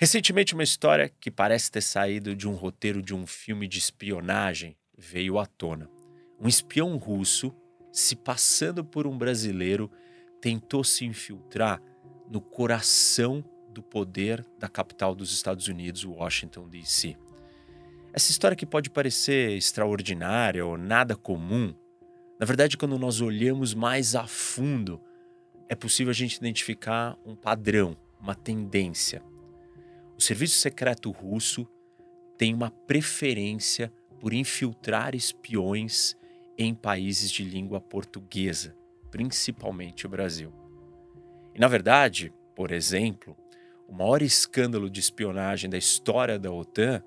Recentemente, uma história que parece ter saído de um roteiro de um filme de espionagem veio à tona. Um espião russo, se passando por um brasileiro, tentou se infiltrar no coração do poder da capital dos Estados Unidos, Washington, D.C. Essa história que pode parecer extraordinária ou nada comum, na verdade, quando nós olhamos mais a fundo, é possível a gente identificar um padrão, uma tendência. O serviço secreto russo tem uma preferência por infiltrar espiões em países de língua portuguesa, principalmente o Brasil. E, na verdade, por exemplo, o maior escândalo de espionagem da história da OTAN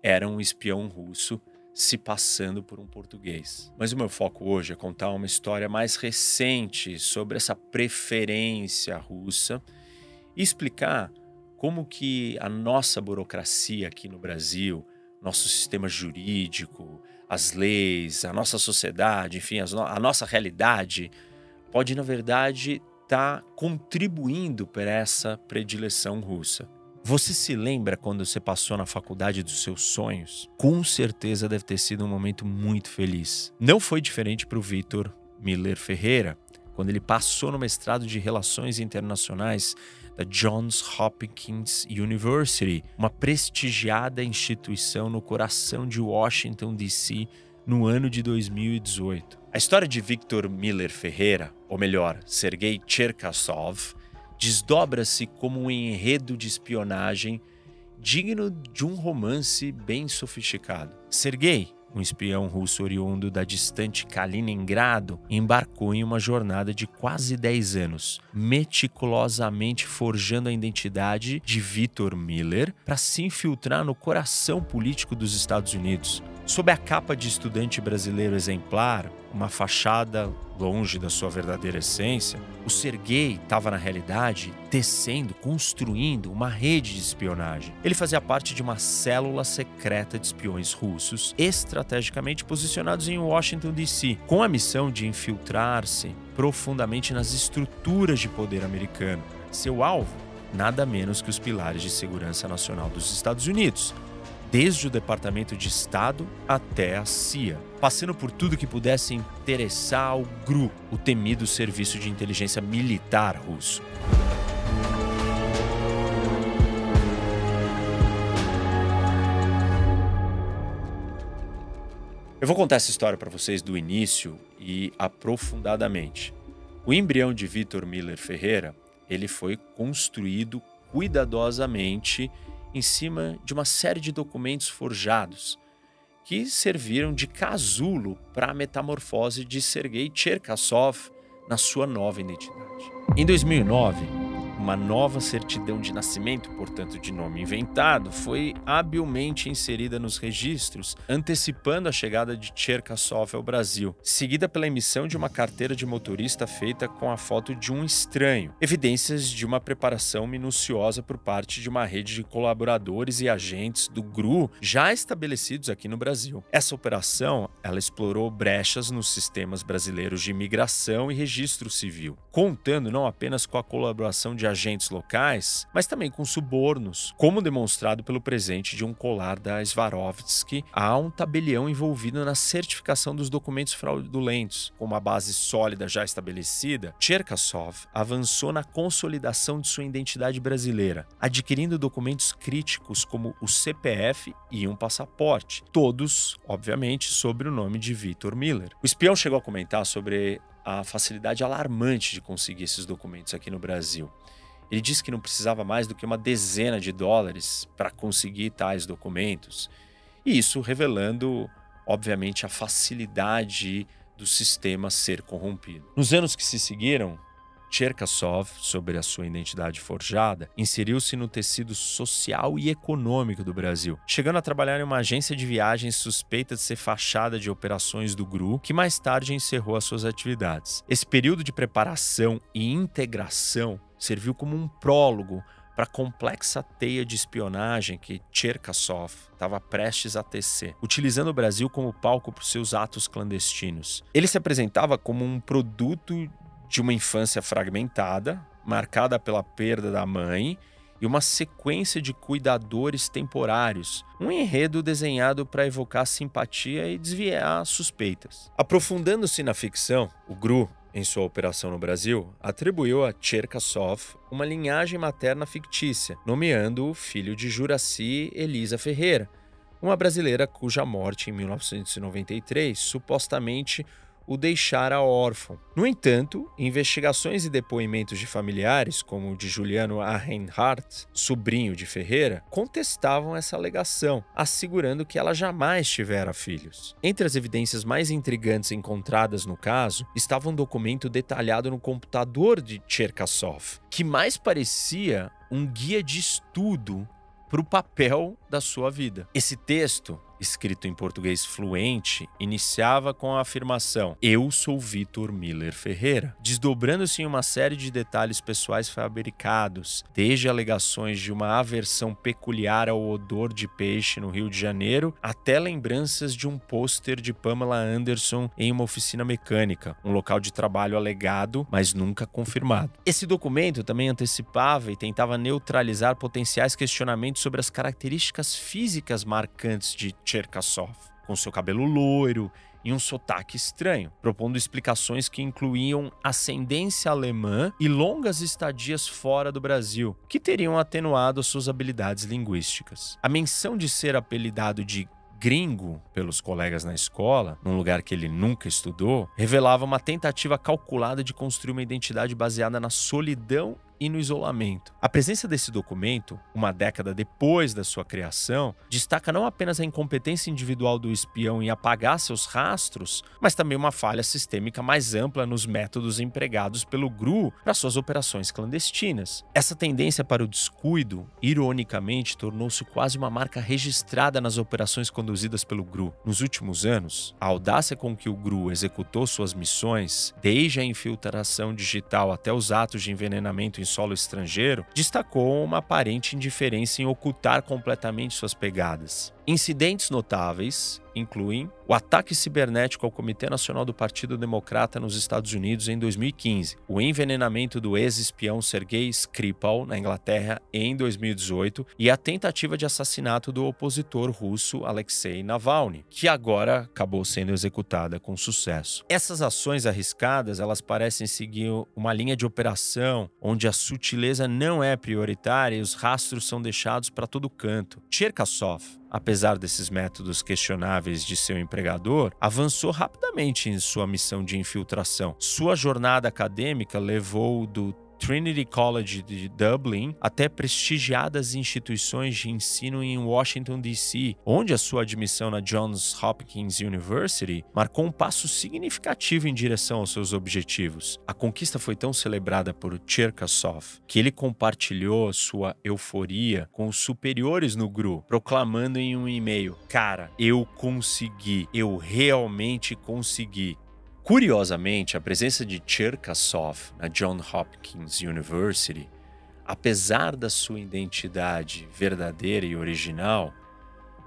era um espião russo se passando por um português. Mas o meu foco hoje é contar uma história mais recente sobre essa preferência russa e explicar como que a nossa burocracia aqui no Brasil, nosso sistema jurídico, as leis, a nossa sociedade, enfim, a nossa realidade, pode, na verdade, estar tá contribuindo para essa predileção russa. Você se lembra quando você passou na faculdade dos seus sonhos? Com certeza deve ter sido um momento muito feliz. Não foi diferente para o Vitor Miller Ferreira, quando ele passou no mestrado de Relações Internacionais da Johns Hopkins University, uma prestigiada instituição no coração de Washington, D.C., no ano de 2018. A história de Victor Miller Ferreira, ou melhor, Sergei Cherkasov, desdobra-se como um enredo de espionagem digno de um romance bem sofisticado. Sergei um espião russo oriundo da distante Kaliningrado, embarcou em uma jornada de quase 10 anos, meticulosamente forjando a identidade de Victor Miller para se infiltrar no coração político dos Estados Unidos. Sob a capa de estudante brasileiro exemplar, uma fachada longe da sua verdadeira essência, o Sergei estava na realidade tecendo, construindo uma rede de espionagem. Ele fazia parte de uma célula secreta de espiões russos, estrategicamente posicionados em Washington DC, com a missão de infiltrar-se profundamente nas estruturas de poder americano. Seu alvo, nada menos que os pilares de segurança nacional dos Estados Unidos, desde o Departamento de Estado até a CIA, passando por tudo que pudesse interessar ao GRU, o temido serviço de inteligência militar russo. Eu vou contar essa história para vocês do início e aprofundadamente. O embrião de Vitor Miller Ferreira, ele foi construído cuidadosamente em cima de uma série de documentos forjados que serviram de casulo para a metamorfose de Sergei Cherkasov na sua nova identidade. Em 2009, uma nova certidão de nascimento, portanto de nome inventado, foi habilmente inserida nos registros, antecipando a chegada de Cherkasov ao Brasil, seguida pela emissão de uma carteira de motorista feita com a foto de um estranho, evidências de uma preparação minuciosa por parte de uma rede de colaboradores e agentes do GRU já estabelecidos aqui no Brasil. Essa operação, ela explorou brechas nos sistemas brasileiros de imigração e registro civil, contando não apenas com a colaboração de agentes locais, mas também com subornos, como demonstrado pelo presente de um colar da Swarovski a um tabelião envolvido na certificação dos documentos fraudulentos. Com uma base sólida já estabelecida, Cherkasov avançou na consolidação de sua identidade brasileira, adquirindo documentos críticos como o CPF e um passaporte, todos, obviamente, sob o nome de Victor Miller. O espião chegou a comentar sobre a facilidade alarmante de conseguir esses documentos aqui no Brasil. Ele disse que não precisava mais do que uma dezena de dólares para conseguir tais documentos, e isso revelando, obviamente, a facilidade do sistema ser corrompido. Nos anos que se seguiram, Cherkasov, sobre a sua identidade forjada, inseriu-se no tecido social e econômico do Brasil, chegando a trabalhar em uma agência de viagens suspeita de ser fachada de operações do GRU, que mais tarde encerrou as suas atividades. Esse período de preparação e integração serviu como um prólogo para a complexa teia de espionagem que Cherkasov estava prestes a tecer, utilizando o Brasil como palco para seus atos clandestinos. Ele se apresentava como um produto de uma infância fragmentada, marcada pela perda da mãe e uma sequência de cuidadores temporários, um enredo desenhado para evocar simpatia e desviar suspeitas. Aprofundando-se na ficção, o GRU, em sua operação no Brasil, atribuiu a Cherkasov uma linhagem materna fictícia, nomeando o filho de Juraci Elisa Ferreira, uma brasileira cuja morte em 1993 supostamente o deixara órfão. No entanto, investigações e depoimentos de familiares, como o de Juliano Arenhardt, sobrinho de Ferreira, contestavam essa alegação, assegurando que ela jamais tivera filhos. Entre as evidências mais intrigantes encontradas no caso estava um documento detalhado no computador de Cherkasov, que mais parecia um guia de estudo para o papel da sua vida. Esse texto escrito em português fluente, iniciava com a afirmação: Eu sou Vitor Miller Ferreira, desdobrando-se em uma série de detalhes pessoais fabricados, desde alegações de uma aversão peculiar ao odor de peixe no Rio de Janeiro, até lembranças de um pôster de Pamela Anderson em uma oficina mecânica, um local de trabalho alegado, mas nunca confirmado. Esse documento também antecipava e tentava neutralizar potenciais questionamentos sobre as características físicas marcantes de Cherkasov, com seu cabelo loiro e um sotaque estranho, propondo explicações que incluíam ascendência alemã e longas estadias fora do Brasil, que teriam atenuado suas habilidades linguísticas. A menção de ser apelidado de gringo pelos colegas na escola, num lugar que ele nunca estudou, revelava uma tentativa calculada de construir uma identidade baseada na solidão e no isolamento. A presença desse documento, uma década depois da sua criação, destaca não apenas a incompetência individual do espião em apagar seus rastros, mas também uma falha sistêmica mais ampla nos métodos empregados pelo GRU para suas operações clandestinas. Essa tendência para o descuido, ironicamente, tornou-se quase uma marca registrada nas operações conduzidas pelo GRU. Nos últimos anos, a audácia com que o GRU executou suas missões, desde a infiltração digital até os atos de envenenamento em solo estrangeiro, destacou uma aparente indiferença em ocultar completamente suas pegadas. Incidentes notáveis incluem o ataque cibernético ao Comitê Nacional do Partido Democrata nos Estados Unidos em 2015, o envenenamento do ex-espião Sergei Skripal na Inglaterra em 2018 e a tentativa de assassinato do opositor russo Alexei Navalny, que agora acabou sendo executada com sucesso. Essas ações arriscadas, elas parecem seguir uma linha de operação onde a sutileza não é prioritária e os rastros são deixados para todo canto. Cherkasov, apesar desses métodos questionáveis de seu empregador, avançou rapidamente em sua missão de infiltração. Sua jornada acadêmica levou do Trinity College de Dublin até prestigiadas instituições de ensino em Washington, D.C., onde a sua admissão na Johns Hopkins University marcou um passo significativo em direção aos seus objetivos. A conquista foi tão celebrada por Cherkasov que ele compartilhou sua euforia com os superiores no GRU, proclamando em um e-mail: Cara, eu consegui, eu realmente consegui. Curiosamente, a presença de Cherkasov na Johns Hopkins University, apesar da sua identidade verdadeira e original,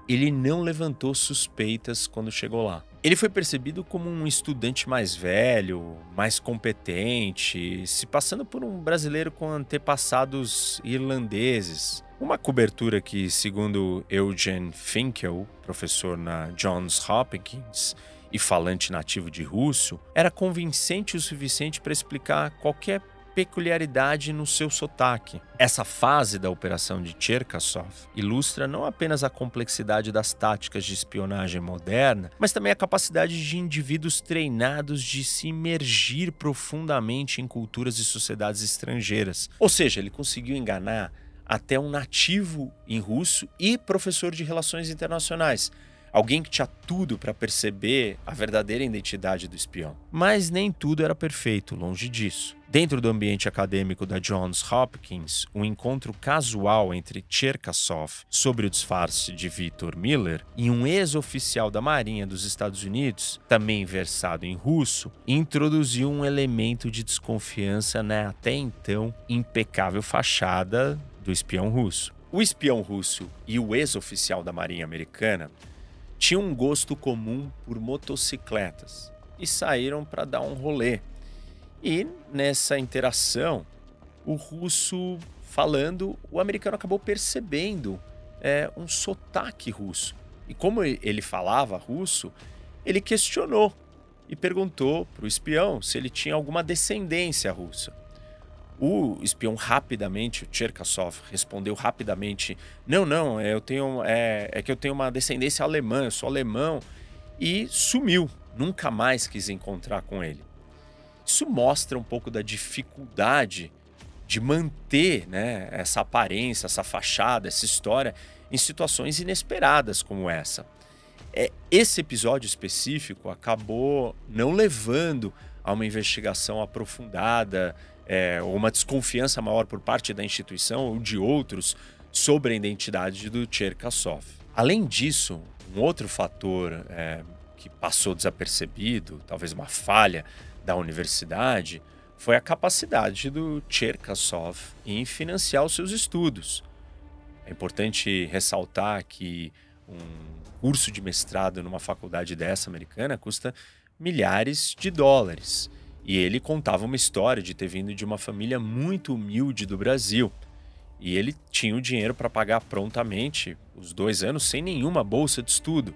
ele não levantou suspeitas quando chegou lá. Ele foi percebido como um estudante mais velho, mais competente, se passando por um brasileiro com antepassados irlandeses. Uma cobertura que, segundo Eugene Finkel, professor na Johns Hopkins, e falante nativo de russo, era convincente o suficiente para explicar qualquer peculiaridade no seu sotaque. Essa fase da operação de Cherkasov ilustra não apenas a complexidade das táticas de espionagem moderna, mas também a capacidade de indivíduos treinados de se imergir profundamente em culturas e sociedades estrangeiras. Ou seja, ele conseguiu enganar até um nativo em russo e professor de relações internacionais alguém que tinha tudo para perceber a verdadeira identidade do espião. Mas nem tudo era perfeito, longe disso. Dentro do ambiente acadêmico da Johns Hopkins, um encontro casual entre Cherkasov sobre o disfarce de Victor Miller e um ex-oficial da Marinha dos Estados Unidos, também versado em russo, introduziu um elemento de desconfiança na até então impecável fachada do espião russo. O espião russo e o ex-oficial da Marinha Americana tinham um gosto comum por motocicletas e saíram para dar um rolê. E nessa interação, o russo falando, o americano acabou percebendo é, um sotaque russo. E como ele falava russo, ele questionou e perguntou para o espião se ele tinha alguma descendência russa. O espião rapidamente, o Cherkasov, respondeu rapidamente: Não, não, é, eu tenho, é, é que eu tenho uma descendência alemã, eu sou alemão. E sumiu, nunca mais quis encontrar com ele. Isso mostra um pouco da dificuldade de manter né, essa aparência, essa fachada, essa história em situações inesperadas como essa. É, esse episódio específico acabou não levando a uma investigação aprofundada é, uma desconfiança maior por parte da instituição ou de outros sobre a identidade do Cherkasov. Além disso, um outro fator é, que passou desapercebido, talvez uma falha da universidade, foi a capacidade do Cherkasov em financiar os seus estudos. É importante ressaltar que um curso de mestrado numa faculdade dessa americana custa milhares de dólares. E ele contava uma história de ter vindo de uma família muito humilde do Brasil. E ele tinha o dinheiro para pagar prontamente os dois anos sem nenhuma bolsa de estudo.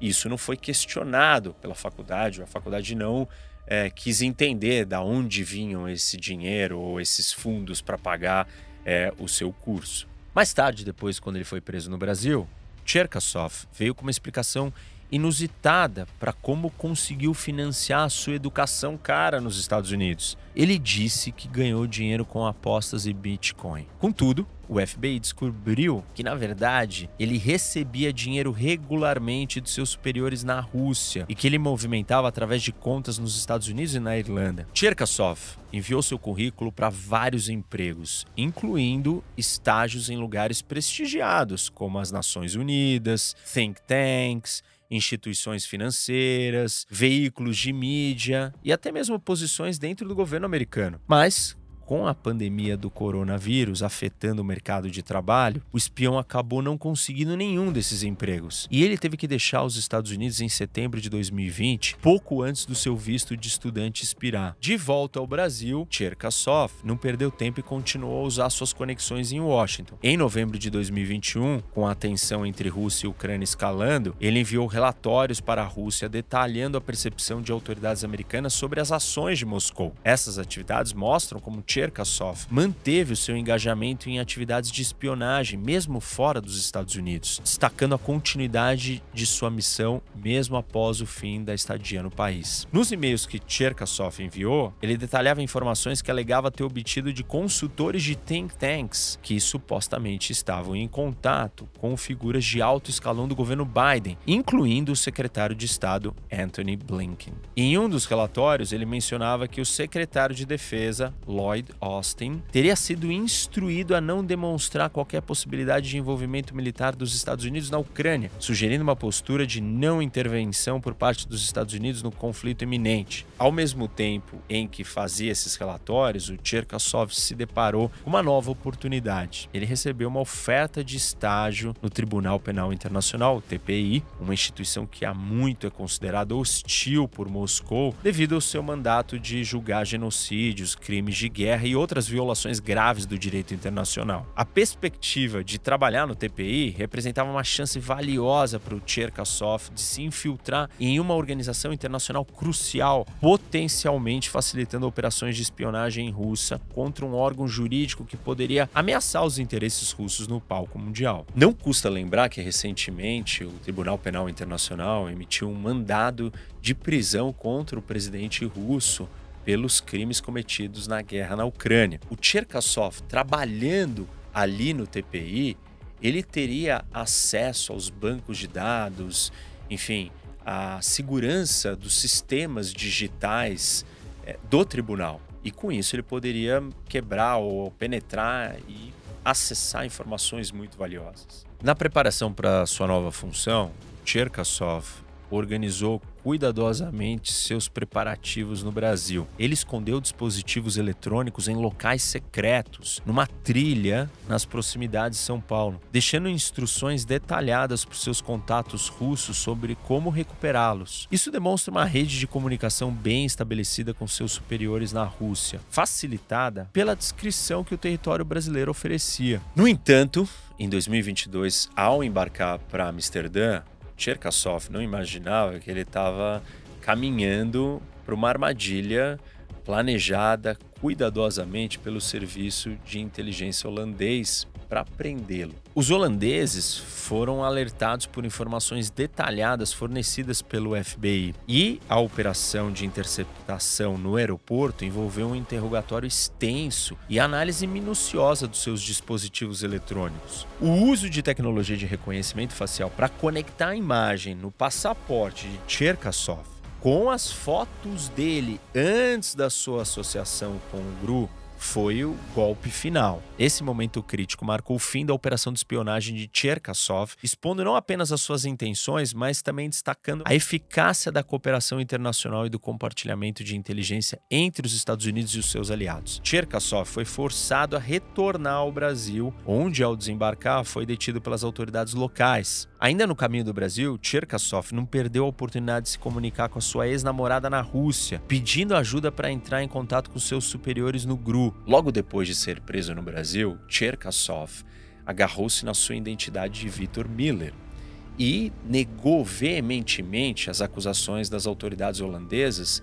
Isso não foi questionado pela faculdade, a faculdade não é, quis entender da onde vinham esse dinheiro ou esses fundos para pagar é, o seu curso. Mais tarde, depois, quando ele foi preso no Brasil, Cherkasov veio com uma explicação inusitada para como conseguiu financiar a sua educação cara nos Estados Unidos. Ele disse que ganhou dinheiro com apostas e Bitcoin. Contudo, o FBI descobriu que, na verdade, ele recebia dinheiro regularmente de seus superiores na Rússia e que ele movimentava através de contas nos Estados Unidos e na Irlanda. Cherkasov enviou seu currículo para vários empregos, incluindo estágios em lugares prestigiados, como as Nações Unidas, think tanks instituições financeiras, veículos de mídia e até mesmo posições dentro do governo americano. Mas, com a pandemia do coronavírus afetando o mercado de trabalho, o espião acabou não conseguindo nenhum desses empregos. E ele teve que deixar os Estados Unidos em setembro de 2020, pouco antes do seu visto de estudante expirar. De volta ao Brasil, Cherkasov não perdeu tempo e continuou a usar suas conexões em Washington. Em novembro de 2021, com a tensão entre Rússia e Ucrânia escalando, ele enviou relatórios para a Rússia detalhando a percepção de autoridades americanas sobre as ações de Moscou. Essas atividades mostram como Cherkasov manteve o seu engajamento em atividades de espionagem, mesmo fora dos Estados Unidos, destacando a continuidade de sua missão mesmo após o fim da estadia no país. Nos e-mails que Cherkasov enviou, ele detalhava informações que alegava ter obtido de consultores de think tanks que supostamente estavam em contato com figuras de alto escalão do governo Biden, incluindo o secretário de Estado Anthony Blinken. Em um dos relatórios, ele mencionava que o secretário de Defesa, Lloyd Lloyd Austin teria sido instruído a não demonstrar qualquer possibilidade de envolvimento militar dos Estados Unidos na Ucrânia, sugerindo uma postura de não intervenção por parte dos Estados Unidos no conflito iminente. Ao mesmo tempo em que fazia esses relatórios, o Cherkasov se deparou com uma nova oportunidade. Ele recebeu uma oferta de estágio no Tribunal Penal Internacional, TPI, uma instituição que há muito é considerada hostil por Moscou devido ao seu mandato de julgar genocídios, crimes de guerra guerra e outras violações graves do direito internacional. A perspectiva de trabalhar no TPI representava uma chance valiosa para o Cherkasov de se infiltrar em uma organização internacional crucial, potencialmente facilitando operações de espionagem russa contra um órgão jurídico que poderia ameaçar os interesses russos no palco mundial. Não custa lembrar que recentemente o Tribunal Penal Internacional emitiu um mandado de prisão contra o presidente russo pelos crimes cometidos na guerra na Ucrânia. O Cherkasov, trabalhando ali no TPI, ele teria acesso aos bancos de dados, enfim, a segurança dos sistemas digitais é, do tribunal. E com isso ele poderia quebrar ou penetrar e acessar informações muito valiosas. Na preparação para sua nova função, Cherkasov organizou cuidadosamente seus preparativos no Brasil. Ele escondeu dispositivos eletrônicos em locais secretos, numa trilha nas proximidades de São Paulo, deixando instruções detalhadas para seus contatos russos sobre como recuperá-los. Isso demonstra uma rede de comunicação bem estabelecida com seus superiores na Rússia, facilitada pela descrição que o território brasileiro oferecia. No entanto, em 2022, ao embarcar para Amsterdã, Cherkasov não imaginava que ele estava caminhando para uma armadilha planejada cuidadosamente pelo serviço de inteligência holandês para prendê-lo. Os holandeses foram alertados por informações detalhadas fornecidas pelo FBI e a operação de interceptação no aeroporto envolveu um interrogatório extenso e análise minuciosa dos seus dispositivos eletrônicos. O uso de tecnologia de reconhecimento facial para conectar a imagem no passaporte de Cherkasov com as fotos dele antes da sua associação com o GRU foi o golpe final. Esse momento crítico marcou o fim da operação de espionagem de Cherkasov, expondo não apenas as suas intenções, mas também destacando a eficácia da cooperação internacional e do compartilhamento de inteligência entre os Estados Unidos e os seus aliados. Cherkasov foi forçado a retornar ao Brasil, onde, ao desembarcar, foi detido pelas autoridades locais. Ainda no caminho do Brasil, Cherkasov não perdeu a oportunidade de se comunicar com a sua ex-namorada na Rússia, pedindo ajuda para entrar em contato com seus superiores no GRU. Logo depois de ser preso no Brasil, Cherkasov agarrou-se na sua identidade de Victor Miller e negou veementemente as acusações das autoridades holandesas,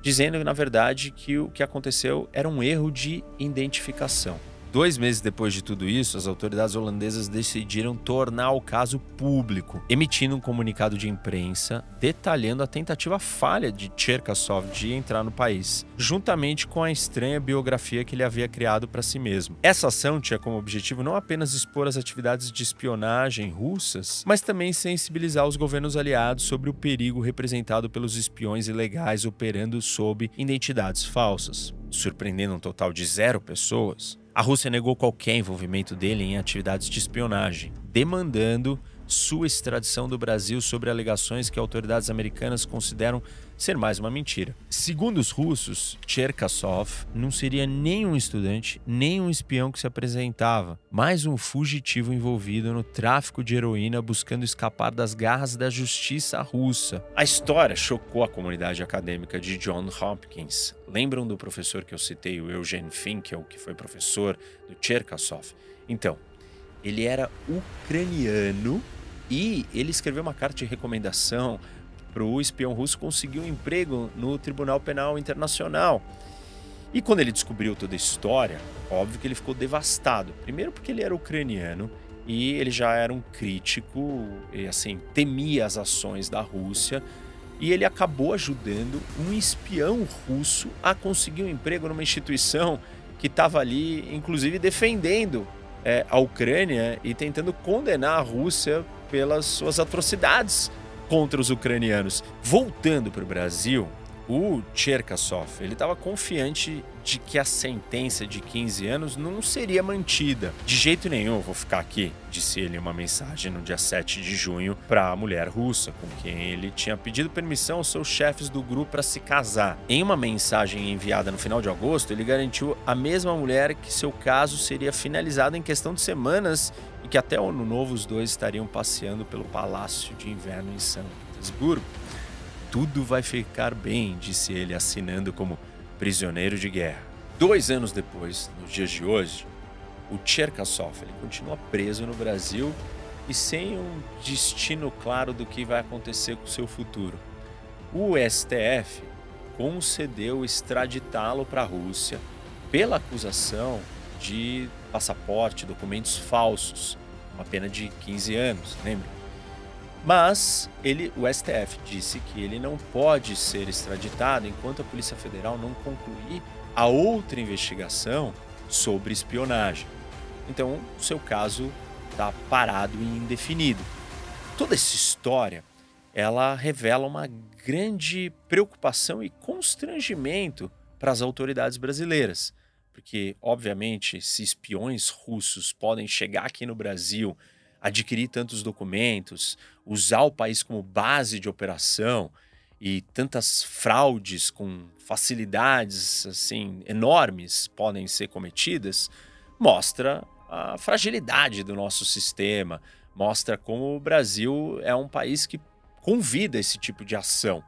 dizendo, na verdade, que o que aconteceu era um erro de identificação. Dois meses depois de tudo isso, as autoridades holandesas decidiram tornar o caso público, emitindo um comunicado de imprensa detalhando a tentativa falha de Cherkasov de entrar no país, juntamente com a estranha biografia que ele havia criado para si mesmo. Essa ação tinha como objetivo não apenas expor as atividades de espionagem russas, mas também sensibilizar os governos aliados sobre o perigo representado pelos espiões ilegais operando sob identidades falsas. Surpreendendo um total de zero pessoas, a Rússia negou qualquer envolvimento dele em atividades de espionagem, demandando sua extradição do Brasil sobre alegações que autoridades americanas consideram ser mais uma mentira. Segundo os russos, Cherkasov não seria nem um estudante, nem um espião que se apresentava, mas um fugitivo envolvido no tráfico de heroína buscando escapar das garras da justiça russa. A história chocou a comunidade acadêmica de John Hopkins. Lembram do professor que eu citei, o Eugene Finkel, que foi professor do Cherkasov? Então, ele era ucraniano e ele escreveu uma carta de recomendação para o espião russo conseguir um emprego no Tribunal Penal Internacional. E quando ele descobriu toda a história, óbvio que ele ficou devastado. Primeiro porque ele era ucraniano e ele já era um crítico e assim temia as ações da Rússia e ele acabou ajudando um espião russo a conseguir um emprego numa instituição que estava ali, inclusive defendendo é, a Ucrânia e tentando condenar a Rússia pelas suas atrocidades contra os ucranianos. Voltando para o Brasil, o Cherkasov ele estava confiante de que a sentença de 15 anos não seria mantida. De jeito nenhum, vou ficar aqui, disse ele em uma mensagem no dia 7 de junho para a mulher russa, com quem ele tinha pedido permissão aos seus chefes do grupo para se casar. Em uma mensagem enviada no final de agosto, ele garantiu à mesma mulher que seu caso seria finalizado em questão de semanas e que até o ano novo os dois estariam passeando pelo palácio de inverno em São Petersburgo. Tudo vai ficar bem, disse ele, assinando como prisioneiro de guerra. Dois anos depois, nos dias de hoje, o Cherkasov ele continua preso no Brasil e sem um destino claro do que vai acontecer com seu futuro. O STF concedeu extraditá-lo para a Rússia pela acusação de passaporte, documentos falsos, uma pena de 15 anos, lembra? Mas ele, o STF disse que ele não pode ser extraditado enquanto a Polícia Federal não concluir a outra investigação sobre espionagem. Então, o seu caso está parado e indefinido. Toda essa história, ela revela uma grande preocupação e constrangimento para as autoridades brasileiras, porque obviamente se espiões russos podem chegar aqui no Brasil adquirir tantos documentos, usar o país como base de operação e tantas fraudes com facilidades assim enormes podem ser cometidas, mostra a fragilidade do nosso sistema, mostra como o Brasil é um país que convida esse tipo de ação.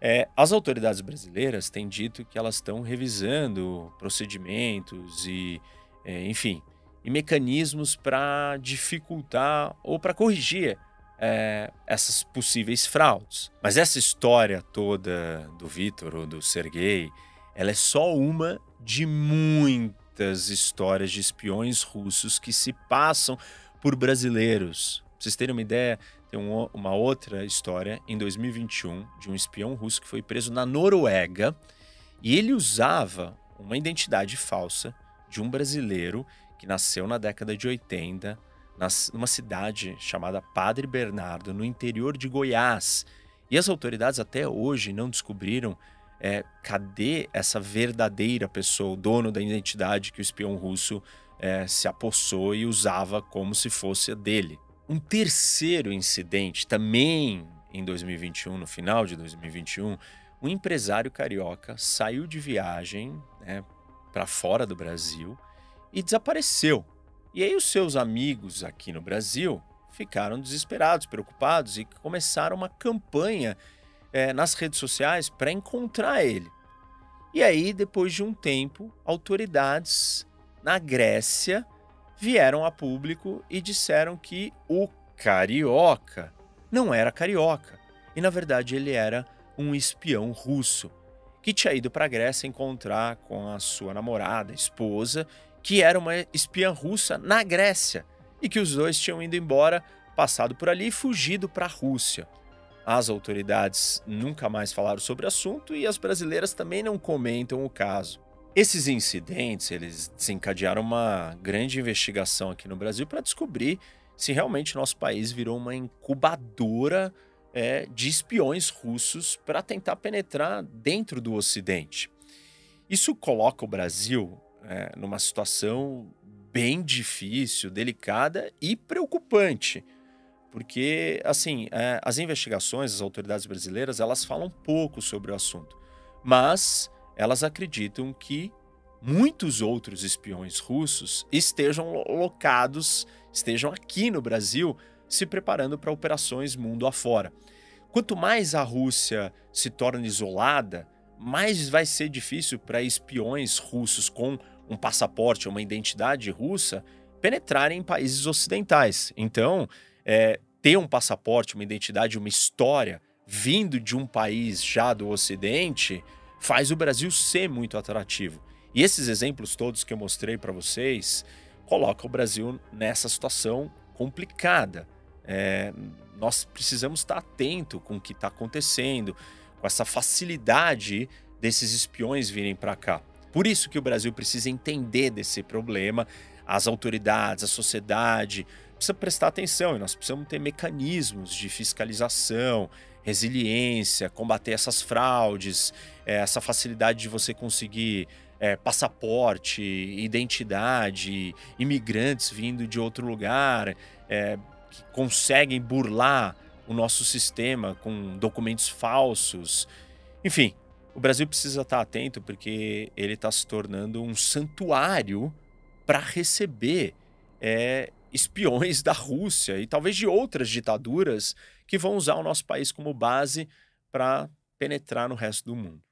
É, as autoridades brasileiras têm dito que elas estão revisando procedimentos e, é, enfim, e mecanismos para dificultar ou para corrigir é, essas possíveis fraudes. Mas essa história toda do Vitor ou do Sergei, ela é só uma de muitas histórias de espiões russos que se passam por brasileiros. Pra vocês terem uma ideia, tem um, uma outra história em 2021 de um espião russo que foi preso na Noruega e ele usava uma identidade falsa de um brasileiro que nasceu na década de 80 nas, numa cidade chamada Padre Bernardo, no interior de Goiás. E as autoridades até hoje não descobriram é, cadê essa verdadeira pessoa, o dono da identidade que o espião russo é, se apossou e usava como se fosse a dele. Um terceiro incidente, também em 2021, no final de 2021, um empresário carioca saiu de viagem né, para fora do Brasil e desapareceu. E aí os seus amigos aqui no Brasil ficaram desesperados, preocupados e começaram uma campanha é, nas redes sociais para encontrar ele. E aí, depois de um tempo, autoridades na Grécia vieram a público e disseram que o carioca não era carioca. E na verdade ele era um espião russo que tinha ido para a Grécia encontrar com a sua namorada, esposa, que era uma espiã russa na Grécia e que os dois tinham ido embora, passado por ali e fugido para a Rússia. As autoridades nunca mais falaram sobre o assunto e as brasileiras também não comentam o caso. Esses incidentes, eles desencadearam uma grande investigação aqui no Brasil para descobrir se realmente nosso país virou uma incubadora é, de espiões russos para tentar penetrar dentro do Ocidente. Isso coloca o Brasil é, numa situação bem difícil, delicada e preocupante, porque assim é, as investigações, as autoridades brasileiras, elas falam pouco sobre o assunto, mas elas acreditam que muitos outros espiões russos estejam locados, estejam aqui no Brasil, se preparando para operações mundo afora. Quanto mais a Rússia se torna isolada, mais vai ser difícil para espiões russos com um passaporte, uma identidade russa, penetrarem em países ocidentais. Então, é, ter um passaporte, uma identidade, uma história vindo de um país já do Ocidente faz o Brasil ser muito atrativo. E esses exemplos todos que eu mostrei para vocês colocam o Brasil nessa situação complicada. É, nós precisamos estar atento com o que está acontecendo, com essa facilidade desses espiões virem para cá. Por isso que o Brasil precisa entender desse problema, as autoridades, a sociedade precisa prestar atenção e nós precisamos ter mecanismos de fiscalização, resiliência, combater essas fraudes, é, essa facilidade de você conseguir é, passaporte, identidade, imigrantes vindo de outro lugar, é, que conseguem burlar o nosso sistema com documentos falsos. Enfim, o Brasil precisa estar atento porque ele está se tornando um santuário para receber é, espiões da Rússia e talvez de outras ditaduras que vão usar o nosso país como base para penetrar no resto do mundo.